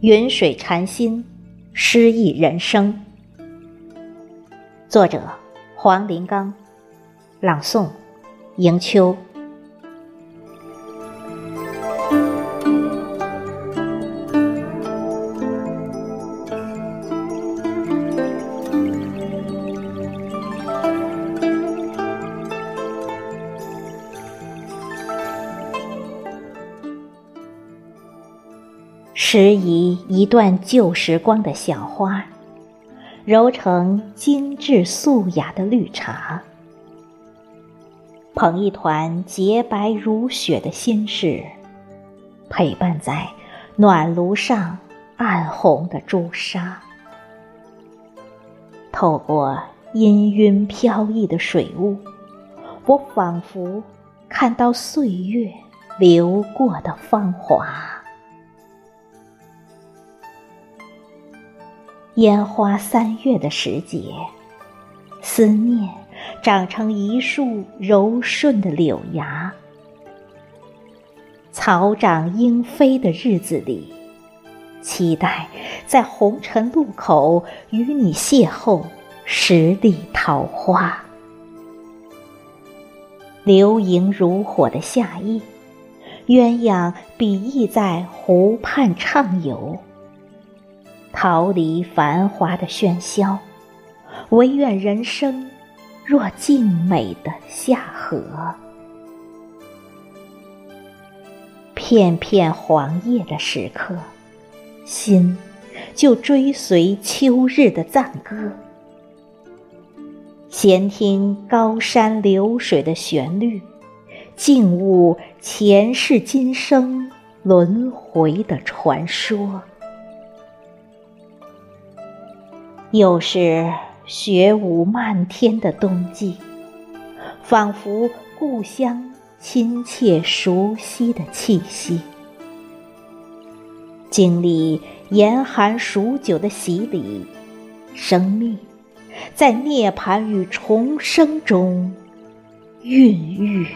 云水禅心，诗意人生。作者：黄林刚，朗诵：迎秋。拾遗一段旧时光的小花，揉成精致素雅的绿茶，捧一团洁白如雪的心事，陪伴在暖炉上暗红的朱砂，透过氤氲飘逸的水雾，我仿佛看到岁月流过的芳华。烟花三月的时节，思念长成一树柔顺的柳芽。草长莺飞的日子里，期待在红尘路口与你邂逅十里桃花。流萤如火的夏夜，鸳鸯比翼在湖畔畅游。逃离繁华的喧嚣，唯愿人生若静美的夏荷。片片黄叶的时刻，心就追随秋日的赞歌。闲听高山流水的旋律，静悟前世今生轮回的传说。又是雪舞漫天的冬季，仿佛故乡亲切熟悉的气息。经历严寒数九的洗礼，生命在涅槃与重生中孕育。